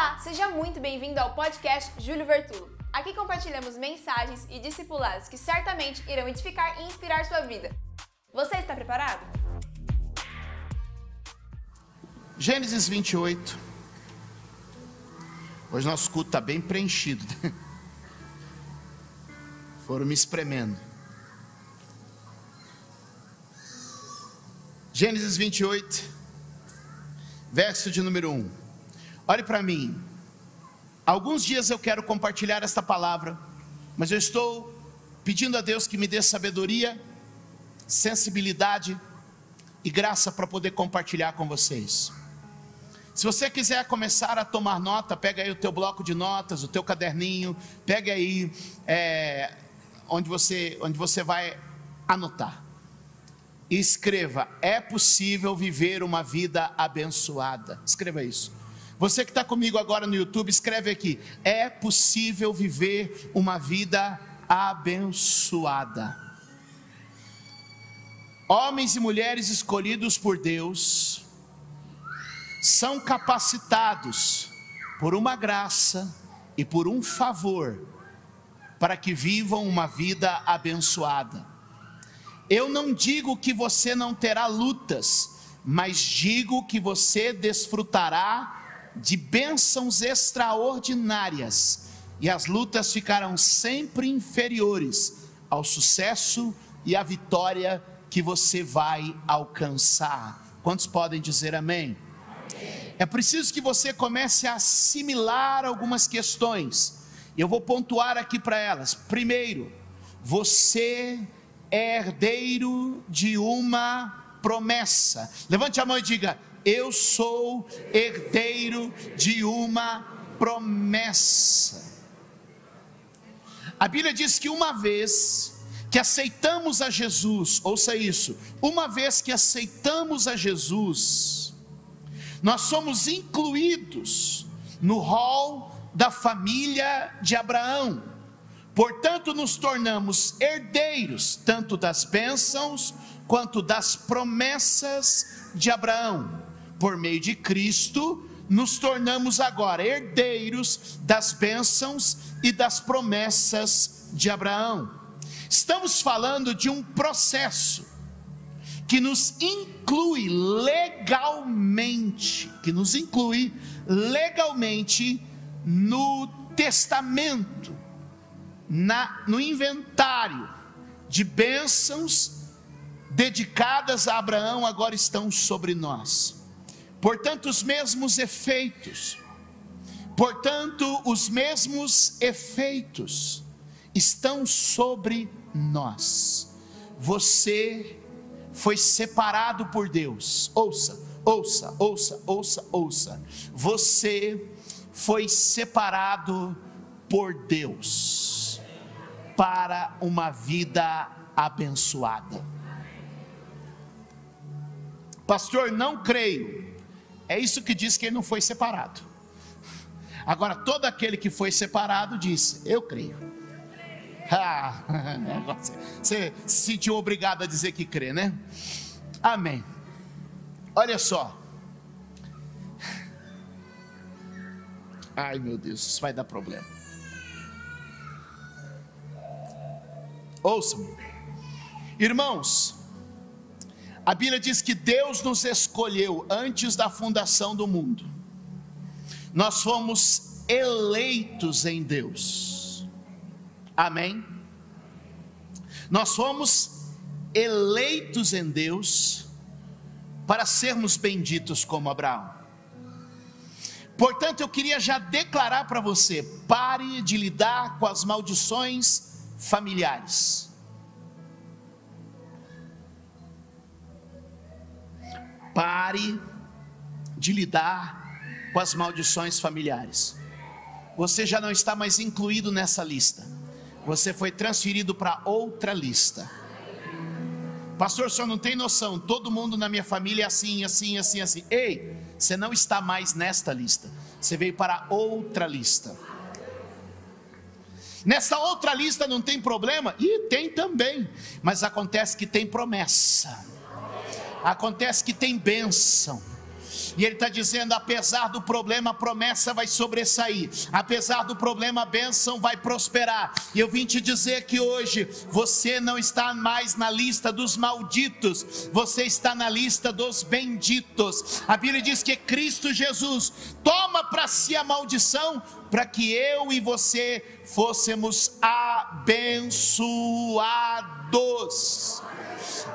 Olá, seja muito bem-vindo ao podcast Júlio Vertulo. Aqui compartilhamos mensagens e discipulados que certamente irão edificar e inspirar sua vida. Você está preparado? Gênesis 28. Hoje nosso culto está bem preenchido. Foram me espremendo. Gênesis 28, verso de número 1. Olhe para mim. Alguns dias eu quero compartilhar esta palavra, mas eu estou pedindo a Deus que me dê sabedoria, sensibilidade e graça para poder compartilhar com vocês. Se você quiser começar a tomar nota, pega aí o teu bloco de notas, o teu caderninho, pega aí é, onde, você, onde você vai anotar. E escreva: é possível viver uma vida abençoada. Escreva isso. Você que está comigo agora no YouTube, escreve aqui: é possível viver uma vida abençoada. Homens e mulheres escolhidos por Deus são capacitados por uma graça e por um favor para que vivam uma vida abençoada. Eu não digo que você não terá lutas, mas digo que você desfrutará de bênçãos extraordinárias, e as lutas ficarão sempre inferiores ao sucesso e à vitória que você vai alcançar. Quantos podem dizer amém? É preciso que você comece a assimilar algumas questões. Eu vou pontuar aqui para elas. Primeiro, você é herdeiro de uma promessa. Levante a mão e diga: eu sou herdeiro de uma promessa. A Bíblia diz que uma vez que aceitamos a Jesus, ouça isso, uma vez que aceitamos a Jesus, nós somos incluídos no rol da família de Abraão. Portanto, nos tornamos herdeiros tanto das bênçãos quanto das promessas de Abraão por meio de Cristo, nos tornamos agora herdeiros das bênçãos e das promessas de Abraão. Estamos falando de um processo que nos inclui legalmente, que nos inclui legalmente no testamento, na, no inventário de bênçãos dedicadas a Abraão agora estão sobre nós. Portanto, os mesmos efeitos, portanto, os mesmos efeitos estão sobre nós. Você foi separado por Deus. Ouça, ouça, ouça, ouça, ouça. Você foi separado por Deus para uma vida abençoada. Pastor, não creio. É isso que diz que ele não foi separado. Agora, todo aquele que foi separado disse: Eu creio. Você se sentiu obrigado a dizer que crê, né? Amém. Olha só. Ai meu Deus, isso vai dar problema. Ouçam, irmãos, a Bíblia diz que Deus nos escolheu antes da fundação do mundo. Nós fomos eleitos em Deus. Amém? Nós fomos eleitos em Deus para sermos benditos como Abraão. Portanto, eu queria já declarar para você: pare de lidar com as maldições familiares. Pare de lidar com as maldições familiares. Você já não está mais incluído nessa lista. Você foi transferido para outra lista. Pastor, senhor não tem noção. Todo mundo na minha família é assim, assim, assim, assim. Ei, você não está mais nesta lista. Você veio para outra lista. Nessa outra lista não tem problema? E tem também. Mas acontece que tem promessa acontece que tem bênção. E Ele está dizendo: apesar do problema, a promessa vai sobressair, apesar do problema, a bênção vai prosperar. E eu vim te dizer que hoje você não está mais na lista dos malditos, você está na lista dos benditos. A Bíblia diz que Cristo Jesus toma para si a maldição para que eu e você fôssemos abençoados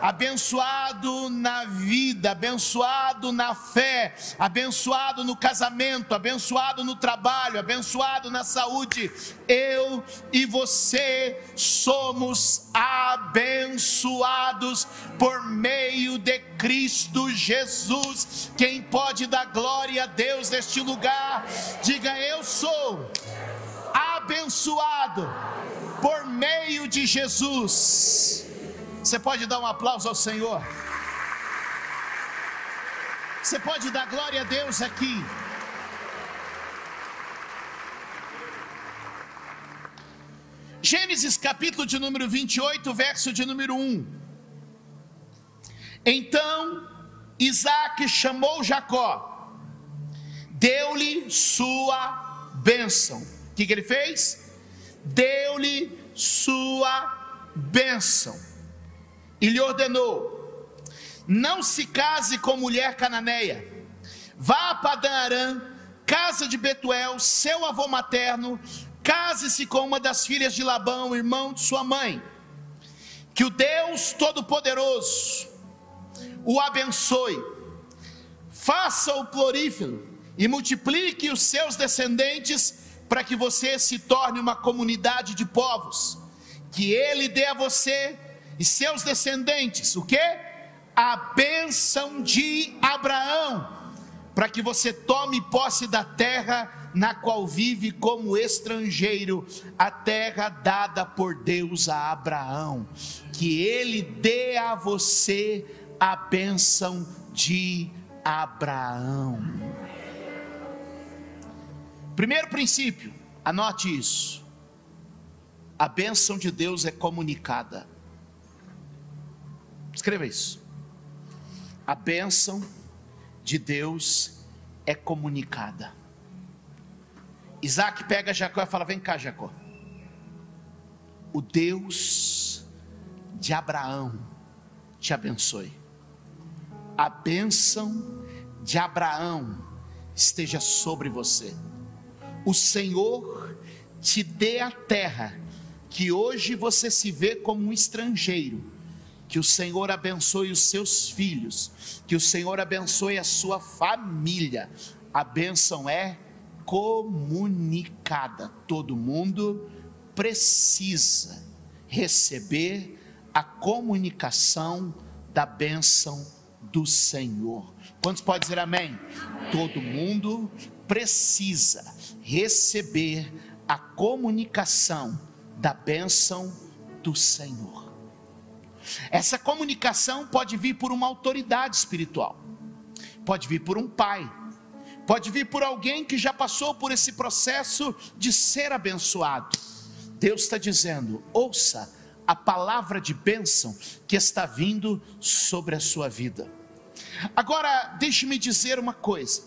abençoado na vida, abençoado na fé, abençoado no casamento, abençoado no trabalho, abençoado na saúde. Eu e você somos abençoados por meio de Cristo Jesus. Quem pode dar glória a Deus neste lugar, diga: Eu sou abençoado por meio de Jesus. Você pode dar um aplauso ao Senhor? Você pode dar glória a Deus aqui. Gênesis capítulo de número 28, verso de número 1. Então Isaac chamou Jacó, deu-lhe sua bênção. O que, que ele fez? Deu-lhe sua bênção e lhe ordenou: Não se case com mulher cananeia, vá a Padan casa de Betuel, seu avô materno, case-se com uma das filhas de Labão, irmão de sua mãe. Que o Deus Todo-Poderoso o abençoe, faça-o florífero e multiplique os seus descendentes para que você se torne uma comunidade de povos. Que ele dê a você e seus descendentes, o que? A bênção de Abraão, para que você tome posse da terra na qual vive como estrangeiro, a terra dada por Deus a Abraão, que ele dê a você a bênção de Abraão. Primeiro princípio, anote isso. A bênção de Deus é comunicada. Escreva isso. A bênção de Deus é comunicada. Isaac pega Jacó e fala: Vem cá, Jacó. O Deus de Abraão te abençoe. A bênção de Abraão esteja sobre você. O Senhor te dê a terra que hoje você se vê como um estrangeiro que o Senhor abençoe os seus filhos, que o Senhor abençoe a sua família. A bênção é comunicada. Todo mundo precisa receber a comunicação da bênção do Senhor. Quantos podem dizer amém? Todo mundo precisa receber a comunicação da bênção do Senhor. Essa comunicação pode vir por uma autoridade espiritual, pode vir por um pai, pode vir por alguém que já passou por esse processo de ser abençoado. Deus está dizendo: ouça a palavra de bênção que está vindo sobre a sua vida. Agora, deixe-me dizer uma coisa: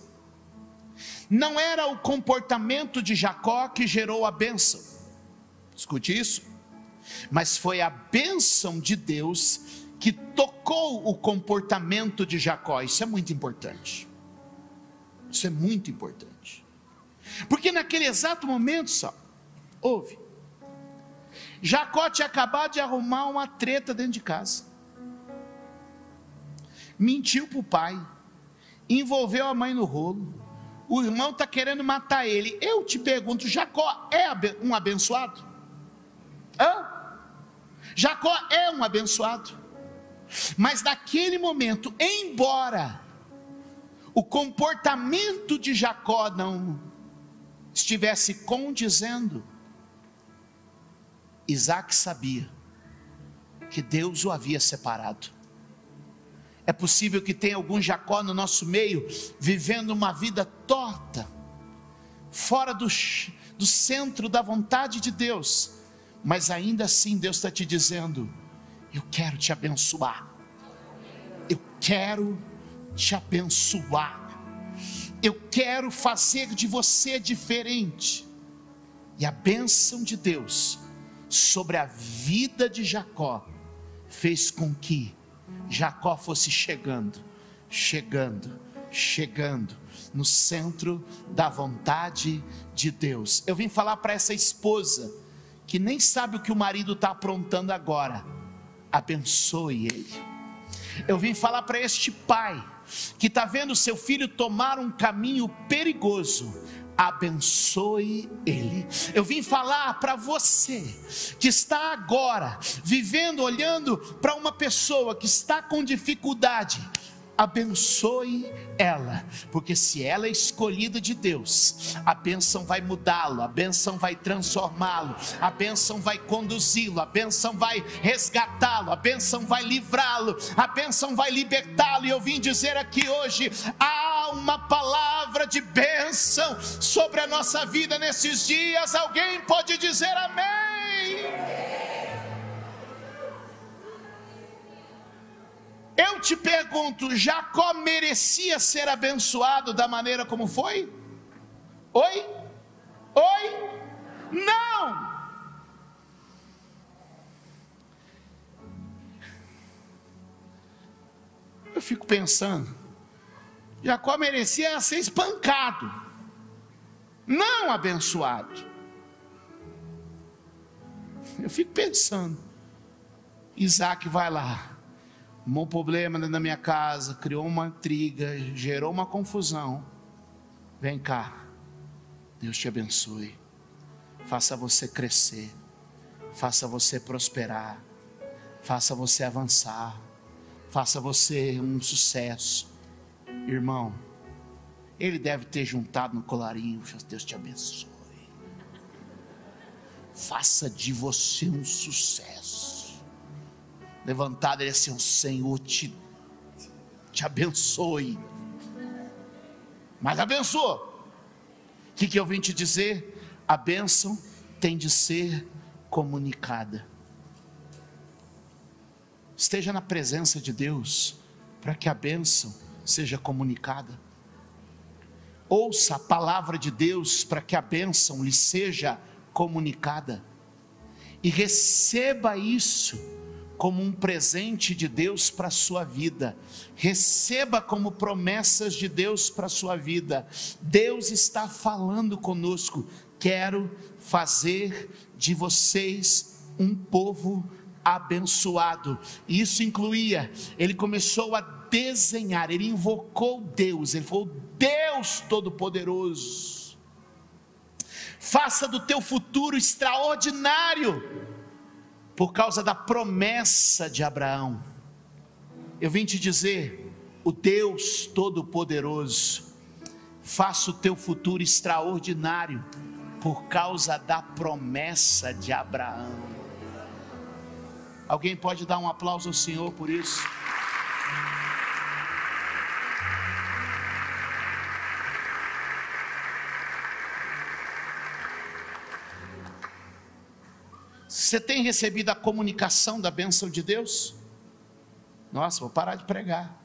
não era o comportamento de Jacó que gerou a bênção, escute isso mas foi a bênção de Deus que tocou o comportamento de Jacó. Isso é muito importante. Isso é muito importante. Porque naquele exato momento, só, houve. Jacó tinha acabado de arrumar uma treta dentro de casa. Mentiu para o pai. Envolveu a mãe no rolo. O irmão está querendo matar ele. Eu te pergunto: Jacó é um abençoado? Hã? Jacó é um abençoado. Mas naquele momento, embora o comportamento de Jacó não estivesse condizendo, Isaac sabia que Deus o havia separado. É possível que tenha algum Jacó no nosso meio, vivendo uma vida torta, fora do, do centro da vontade de Deus, mas ainda assim Deus está te dizendo: Eu quero te abençoar. Eu quero te abençoar. eu quero fazer de você diferente. E a bênção de Deus sobre a vida de Jacó fez com que Jacó fosse chegando, chegando, chegando no centro da vontade de Deus. Eu vim falar para essa esposa que nem sabe o que o marido está aprontando agora, abençoe ele. Eu vim falar para este pai que está vendo seu filho tomar um caminho perigoso, abençoe ele. Eu vim falar para você que está agora vivendo, olhando para uma pessoa que está com dificuldade, abençoe ela, porque se ela é escolhida de Deus, a bênção vai mudá-lo, a bênção vai transformá-lo, a bênção vai conduzi-lo, a bênção vai resgatá-lo, a bênção vai livrá-lo, a bênção vai libertá-lo. E eu vim dizer aqui hoje: há uma palavra de bênção sobre a nossa vida nesses dias. Alguém pode dizer amém? Eu te pergunto, Jacó merecia ser abençoado da maneira como foi? Oi? Oi? Não! Eu fico pensando, Jacó merecia ser espancado, não abençoado. Eu fico pensando, Isaac vai lá, um problema dentro da minha casa, criou uma intriga, gerou uma confusão. Vem cá, Deus te abençoe, faça você crescer, faça você prosperar, faça você avançar, faça você um sucesso. Irmão, ele deve ter juntado no colarinho, Deus te abençoe. Faça de você um sucesso levantado, ele é assim: o Senhor te, te abençoe. Mas abençoou. O que, que eu vim te dizer? A bênção tem de ser comunicada. Esteja na presença de Deus para que a bênção seja comunicada. Ouça a palavra de Deus para que a bênção lhe seja comunicada. E receba isso como um presente de Deus para a sua vida. Receba como promessas de Deus para a sua vida. Deus está falando conosco. Quero fazer de vocês um povo abençoado. Isso incluía, ele começou a desenhar, ele invocou Deus, ele falou: Deus Todo-Poderoso, faça do teu futuro extraordinário por causa da promessa de Abraão. Eu vim te dizer, o Deus Todo-Poderoso, faça o teu futuro extraordinário por causa da promessa de Abraão. Alguém pode dar um aplauso ao Senhor por isso? Você tem recebido a comunicação da bênção de Deus? Nossa, vou parar de pregar.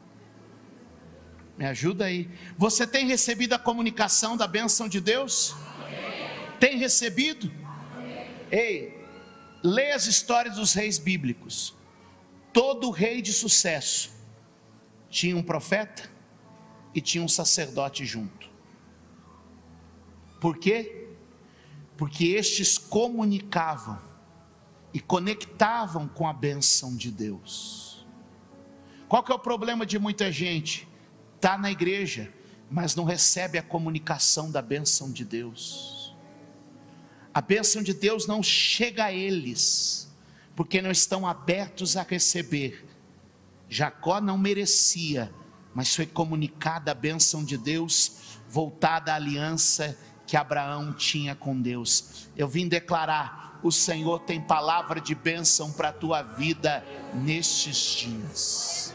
Me ajuda aí. Você tem recebido a comunicação da bênção de Deus? Amém. Tem recebido? Amém. Ei, leia as histórias dos reis bíblicos. Todo rei de sucesso tinha um profeta e tinha um sacerdote junto. Por quê? Porque estes comunicavam e conectavam com a benção de Deus. Qual que é o problema de muita gente? Está na igreja, mas não recebe a comunicação da benção de Deus. A benção de Deus não chega a eles, porque não estão abertos a receber. Jacó não merecia, mas foi comunicada a benção de Deus, voltada à aliança que Abraão tinha com Deus. Eu vim declarar o Senhor tem palavra de bênção para a tua vida nestes dias.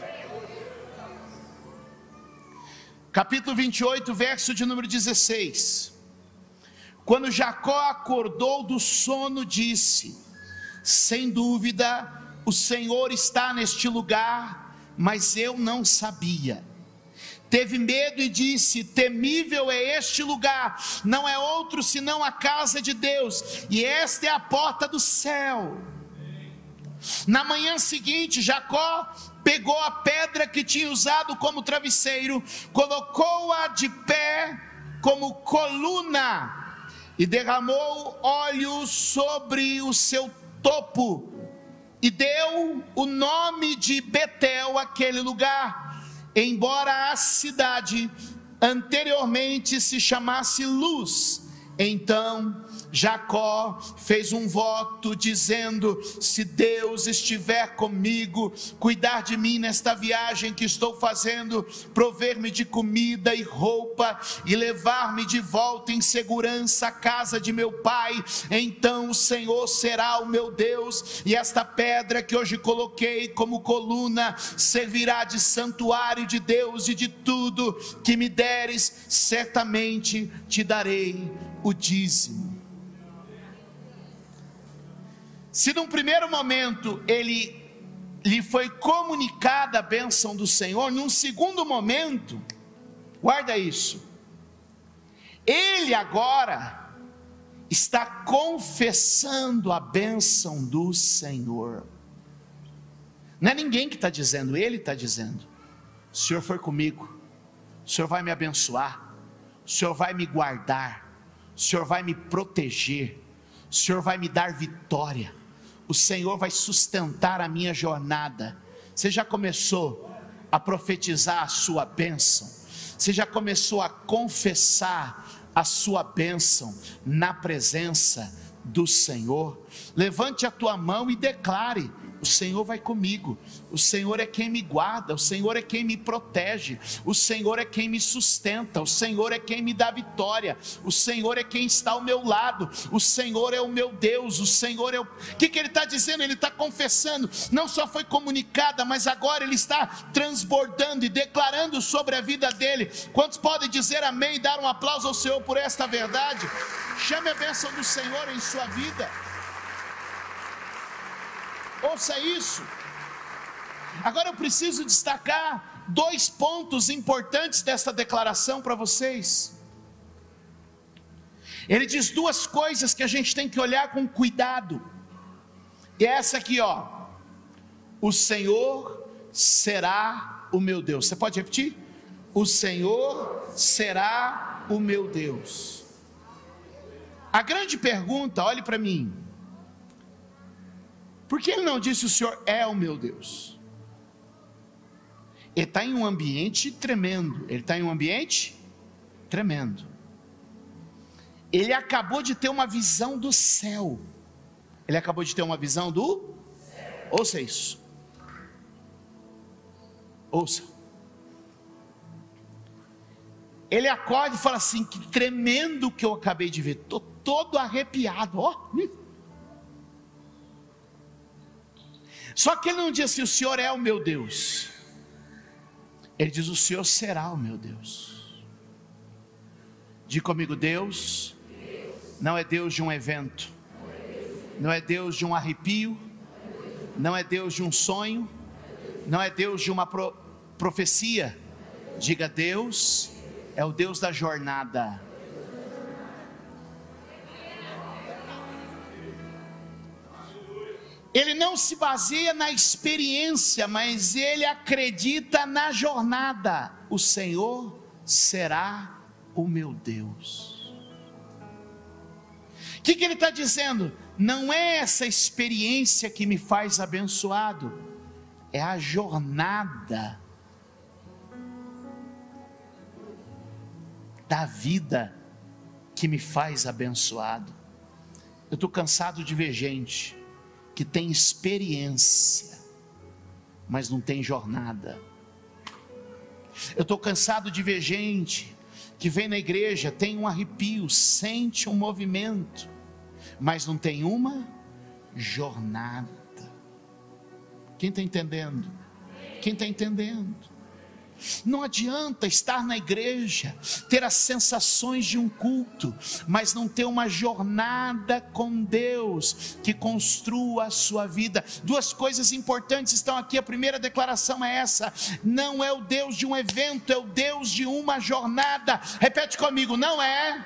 Capítulo 28, verso de número 16. Quando Jacó acordou do sono, disse: Sem dúvida, o Senhor está neste lugar, mas eu não sabia. Teve medo e disse: Temível é este lugar, não é outro senão a casa de Deus, e esta é a porta do céu. Na manhã seguinte, Jacó pegou a pedra que tinha usado como travesseiro, colocou-a de pé como coluna e derramou óleo sobre o seu topo e deu o nome de Betel àquele lugar, embora a cidade anteriormente se chamasse Luz. Então Jacó fez um voto dizendo: Se Deus estiver comigo, cuidar de mim nesta viagem que estou fazendo, prover-me de comida e roupa e levar-me de volta em segurança à casa de meu pai, então o Senhor será o meu Deus, e esta pedra que hoje coloquei como coluna servirá de santuário de Deus e de tudo que me deres, certamente te darei o dízimo. Se num primeiro momento ele lhe foi comunicada a bênção do Senhor, num segundo momento, guarda isso, ele agora está confessando a bênção do Senhor. Não é ninguém que está dizendo, ele está dizendo: o Senhor foi comigo, o Senhor vai me abençoar, o Senhor vai me guardar, o Senhor vai me proteger, o Senhor vai me dar vitória o Senhor vai sustentar a minha jornada. Você já começou a profetizar a sua bênção? Você já começou a confessar a sua bênção na presença do Senhor? Levante a tua mão e declare: o Senhor vai comigo, o Senhor é quem me guarda, o Senhor é quem me protege, o Senhor é quem me sustenta, o Senhor é quem me dá vitória, o Senhor é quem está ao meu lado, o Senhor é o meu Deus, o Senhor é o. O que, que ele está dizendo? Ele está confessando, não só foi comunicada, mas agora ele está transbordando e declarando sobre a vida dele. Quantos podem dizer amém e dar um aplauso ao Senhor por esta verdade? Chame a bênção do Senhor em sua vida. Ouça isso. Agora eu preciso destacar dois pontos importantes desta declaração para vocês. Ele diz duas coisas que a gente tem que olhar com cuidado. E é essa aqui, ó. O Senhor será o meu Deus. Você pode repetir? O Senhor será o meu Deus. A grande pergunta, olhe para mim. Por que ele não disse o Senhor é o meu Deus? Ele está em um ambiente tremendo. Ele está em um ambiente tremendo. Ele acabou de ter uma visão do céu. Ele acabou de ter uma visão do. Ouça isso. Ouça. Ele acorda e fala assim: que tremendo que eu acabei de ver. Estou todo arrepiado. Ó. Oh. Só que ele não diz assim: o Senhor é o meu Deus. Ele diz: o Senhor será o meu Deus. Diga comigo: Deus não é Deus de um evento, não é Deus de um arrepio, não é Deus de um sonho, não é Deus de uma pro, profecia. Diga: Deus é o Deus da jornada. Ele não se baseia na experiência, mas ele acredita na jornada. O Senhor será o meu Deus. O que, que ele está dizendo? Não é essa experiência que me faz abençoado, é a jornada da vida que me faz abençoado. Eu estou cansado de ver gente que tem experiência, mas não tem jornada. Eu estou cansado de ver gente que vem na igreja, tem um arrepio, sente um movimento, mas não tem uma jornada. Quem está entendendo? Quem está entendendo? Não adianta estar na igreja, ter as sensações de um culto, mas não ter uma jornada com Deus que construa a sua vida. Duas coisas importantes estão aqui. A primeira declaração é essa: não é o Deus de um evento, é o Deus de uma jornada. Repete comigo: não é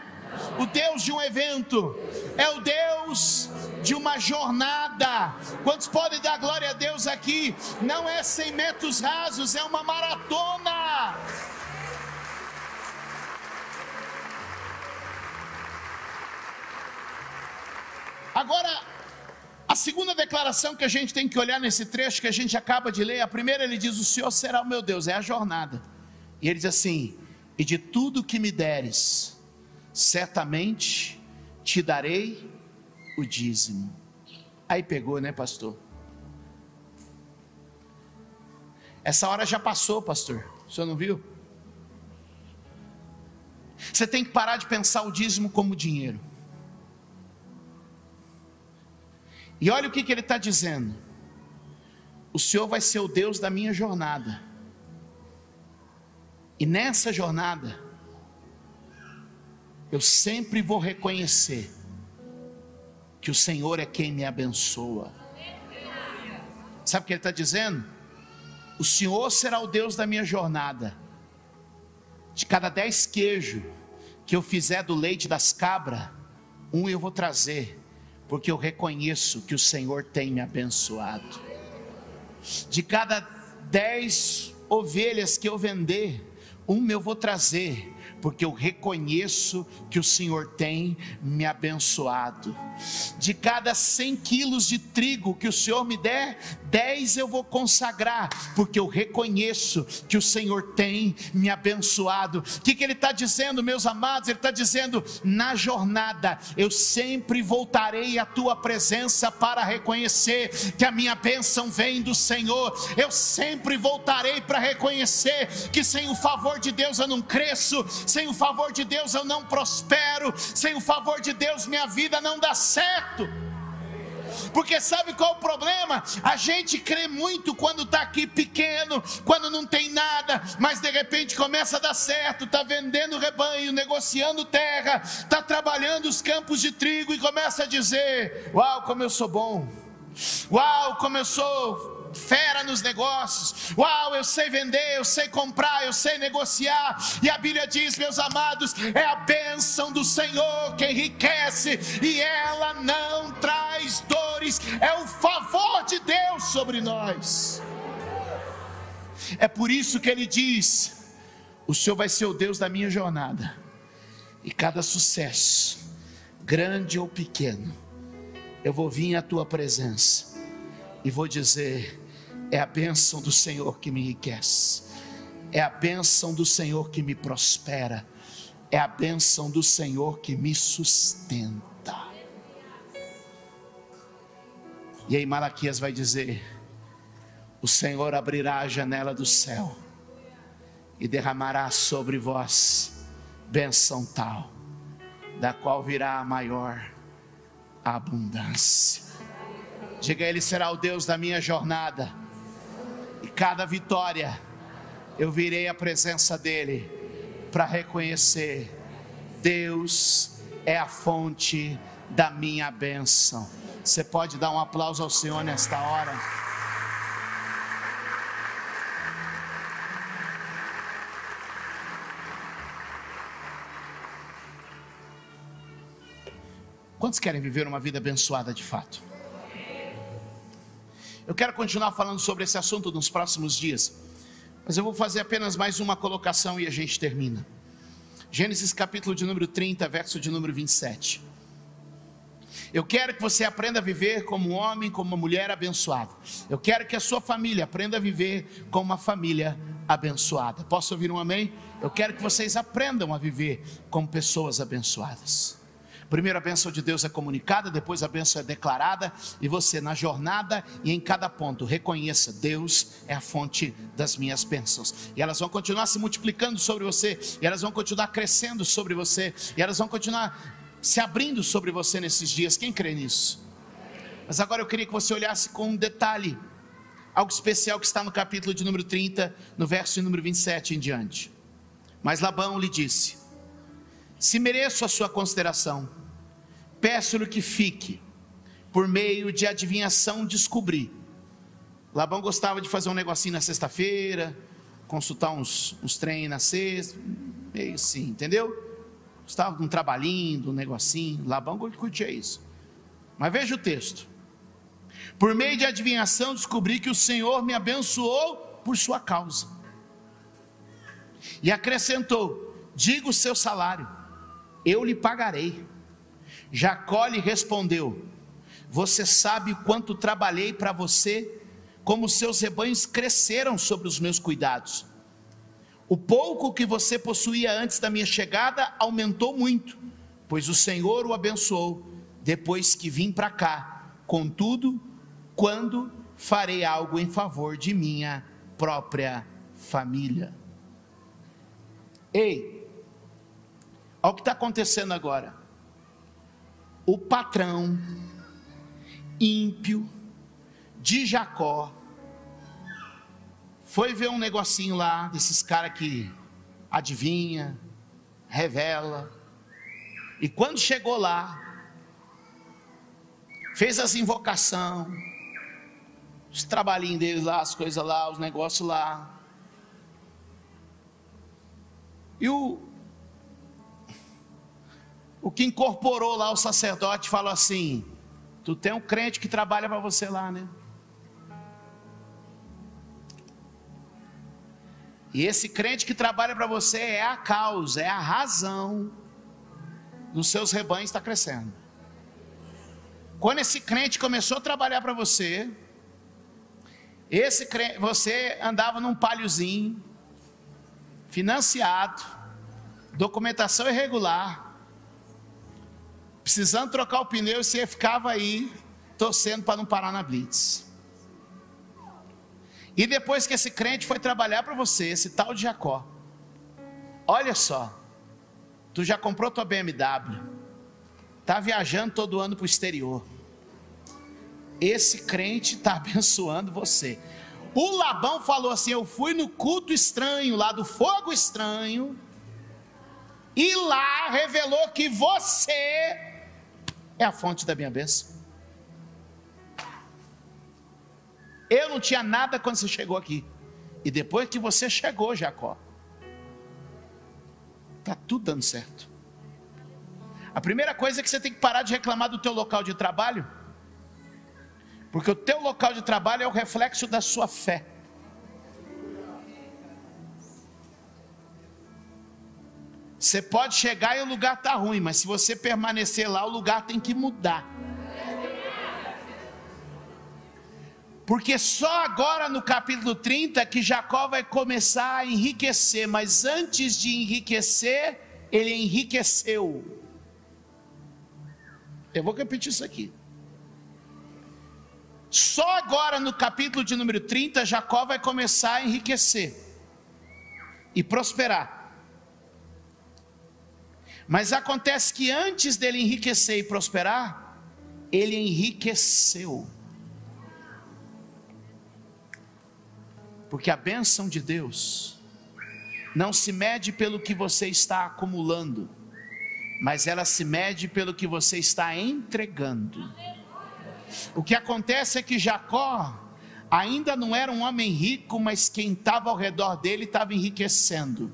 o Deus de um evento, é o Deus de uma jornada. Quantos podem dar glória a Deus aqui? Não é 100 metros rasos, é uma maratona. Agora, a segunda declaração que a gente tem que olhar nesse trecho que a gente acaba de ler, a primeira ele diz: O Senhor será o meu Deus, é a jornada. E ele diz assim: E de tudo que me deres, certamente te darei o dízimo. Aí pegou, né, pastor? Essa hora já passou, pastor. O senhor não viu? Você tem que parar de pensar o dízimo como dinheiro. E olha o que, que ele está dizendo: o Senhor vai ser o Deus da minha jornada. E nessa jornada, eu sempre vou reconhecer que o Senhor é quem me abençoa. Sabe o que ele está dizendo? O Senhor será o Deus da minha jornada. De cada dez queijos que eu fizer do leite das cabras, um eu vou trazer, porque eu reconheço que o Senhor tem me abençoado. De cada dez ovelhas que eu vender, um eu vou trazer, porque eu reconheço que o Senhor tem me abençoado. De cada 100 quilos de trigo que o Senhor me der, 10 eu vou consagrar, porque eu reconheço que o Senhor tem me abençoado. O que, que Ele está dizendo, meus amados? Ele está dizendo: na jornada eu sempre voltarei à tua presença para reconhecer que a minha bênção vem do Senhor. Eu sempre voltarei para reconhecer que sem o favor de Deus eu não cresço, sem o favor de Deus eu não prospero, sem o favor de Deus minha vida não dá certo. Porque sabe qual é o problema? A gente crê muito quando está aqui pequeno, quando não tem nada, mas de repente começa a dar certo, está vendendo rebanho, negociando terra, está trabalhando os campos de trigo e começa a dizer: Uau, como eu sou bom! Uau, como eu sou fera nos negócios. Uau, eu sei vender, eu sei comprar, eu sei negociar. E a Bíblia diz, meus amados, é a bênção do Senhor que enriquece e ela não traz dores. É o favor de Deus sobre nós. É por isso que ele diz: O Senhor vai ser o Deus da minha jornada. E cada sucesso, grande ou pequeno, eu vou vir à tua presença e vou dizer: é a bênção do Senhor que me enriquece, é a bênção do Senhor que me prospera, é a bênção do Senhor que me sustenta. E aí Malaquias vai dizer: O Senhor abrirá a janela do céu e derramará sobre vós bênção tal, da qual virá a maior abundância. Diga, Ele será o Deus da minha jornada e cada vitória, eu virei à presença dEle para reconhecer: Deus é a fonte da minha bênção. Você pode dar um aplauso ao Senhor nesta hora? Quantos querem viver uma vida abençoada de fato? Eu quero continuar falando sobre esse assunto nos próximos dias, mas eu vou fazer apenas mais uma colocação e a gente termina. Gênesis capítulo de número 30, verso de número 27. Eu quero que você aprenda a viver como um homem, como uma mulher abençoada. Eu quero que a sua família aprenda a viver como uma família abençoada. Posso ouvir um amém? Eu quero que vocês aprendam a viver como pessoas abençoadas. Primeiro a bênção de Deus é comunicada, depois a bênção é declarada, e você na jornada e em cada ponto reconheça: Deus é a fonte das minhas bênçãos. E elas vão continuar se multiplicando sobre você, e elas vão continuar crescendo sobre você, e elas vão continuar se abrindo sobre você nesses dias. Quem crê nisso? Mas agora eu queria que você olhasse com um detalhe. algo especial que está no capítulo de número 30, no verso de número 27 em diante. Mas Labão lhe disse: Se mereço a sua consideração, peço-lhe que fique, por meio de adivinhação descobrir. Labão gostava de fazer um negocinho na sexta-feira, consultar uns, uns trem na sexta, meio assim, entendeu? Estava com um trabalhinho, um negocinho. Labão curtia isso. Mas veja o texto. Por meio de adivinhação, descobri que o Senhor me abençoou por sua causa. E acrescentou: Diga o seu salário, eu lhe pagarei. Jacó lhe respondeu: Você sabe quanto trabalhei para você, como seus rebanhos cresceram sobre os meus cuidados. O pouco que você possuía antes da minha chegada aumentou muito, pois o Senhor o abençoou depois que vim para cá. Contudo, quando farei algo em favor de minha própria família? Ei, olha o que está acontecendo agora. O patrão ímpio de Jacó foi ver um negocinho lá desses caras que adivinha, revela. E quando chegou lá, fez as invocação, os trabalhinhos deles lá, as coisas lá, os negócios lá. E o, o que incorporou lá o sacerdote falou assim: Tu tem um crente que trabalha para você lá, né? E esse crente que trabalha para você é a causa, é a razão dos seus rebanhos está crescendo. Quando esse crente começou a trabalhar para você, esse crente, você andava num palhozinho, financiado, documentação irregular, precisando trocar o pneu e você ficava aí torcendo para não parar na blitz. E depois que esse crente foi trabalhar para você, esse tal de Jacó, olha só, tu já comprou tua BMW, tá viajando todo ano para o exterior. Esse crente está abençoando você. O Labão falou assim: Eu fui no culto estranho, lá do fogo estranho, e lá revelou que você é a fonte da minha bênção. Eu não tinha nada quando você chegou aqui. E depois que você chegou, Jacó, está tudo dando certo. A primeira coisa é que você tem que parar de reclamar do teu local de trabalho, porque o teu local de trabalho é o reflexo da sua fé. Você pode chegar e o lugar está ruim, mas se você permanecer lá, o lugar tem que mudar. Porque só agora no capítulo 30 que Jacó vai começar a enriquecer, mas antes de enriquecer, ele enriqueceu. Eu vou repetir isso aqui. Só agora no capítulo de número 30, Jacó vai começar a enriquecer e prosperar. Mas acontece que antes dele enriquecer e prosperar, ele enriqueceu. Porque a bênção de Deus não se mede pelo que você está acumulando, mas ela se mede pelo que você está entregando. O que acontece é que Jacó ainda não era um homem rico, mas quem estava ao redor dele estava enriquecendo.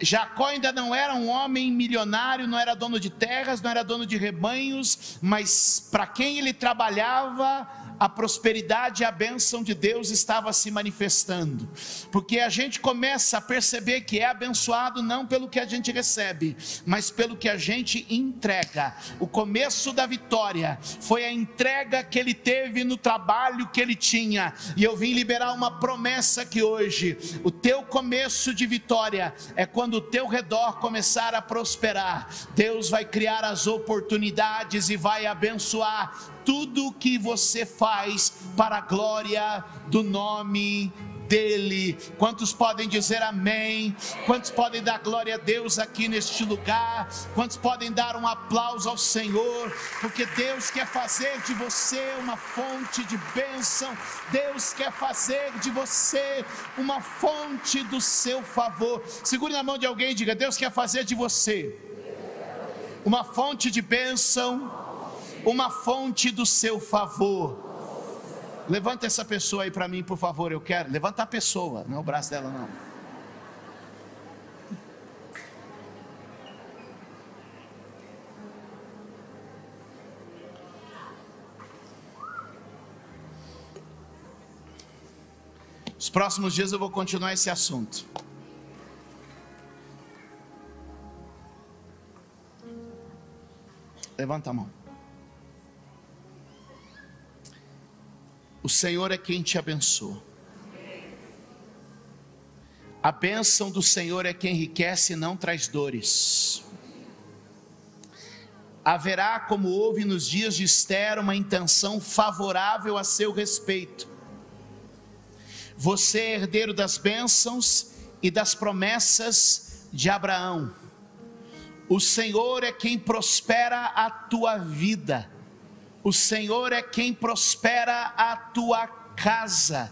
Jacó ainda não era um homem milionário, não era dono de terras, não era dono de rebanhos, mas para quem ele trabalhava, a prosperidade e a bênção de Deus estava se manifestando, porque a gente começa a perceber que é abençoado não pelo que a gente recebe, mas pelo que a gente entrega. O começo da vitória foi a entrega que ele teve no trabalho que ele tinha, e eu vim liberar uma promessa que hoje, o teu começo de vitória é quando o teu redor começar a prosperar, Deus vai criar as oportunidades e vai abençoar tudo que você faz para a glória do nome dele. Quantos podem dizer amém? Quantos podem dar glória a Deus aqui neste lugar? Quantos podem dar um aplauso ao Senhor? Porque Deus quer fazer de você uma fonte de bênção, Deus quer fazer de você uma fonte do seu favor. Segure na mão de alguém e diga: Deus quer fazer de você uma fonte de bênção, uma fonte do seu favor. Levanta essa pessoa aí para mim, por favor, eu quero. Levanta a pessoa, não é o braço dela, não. Os próximos dias eu vou continuar esse assunto. Levanta a mão. O Senhor é quem te abençoa. A bênção do Senhor é quem enriquece e não traz dores. Haverá, como houve nos dias de Esther, uma intenção favorável a seu respeito. Você é herdeiro das bênçãos e das promessas de Abraão. O Senhor é quem prospera a tua vida. O Senhor é quem prospera a tua casa.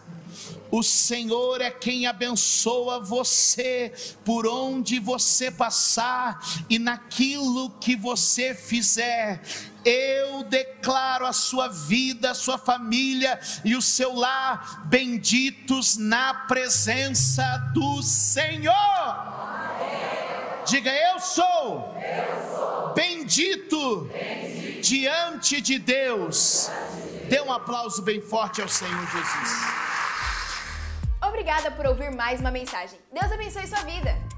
O Senhor é quem abençoa você por onde você passar e naquilo que você fizer. Eu declaro a sua vida, a sua família e o seu lar benditos na presença do Senhor. Diga, eu sou, eu sou. Bendito, bendito, diante de Deus. Dê um aplauso bem forte ao Senhor Jesus. Obrigada por ouvir mais uma mensagem. Deus abençoe sua vida.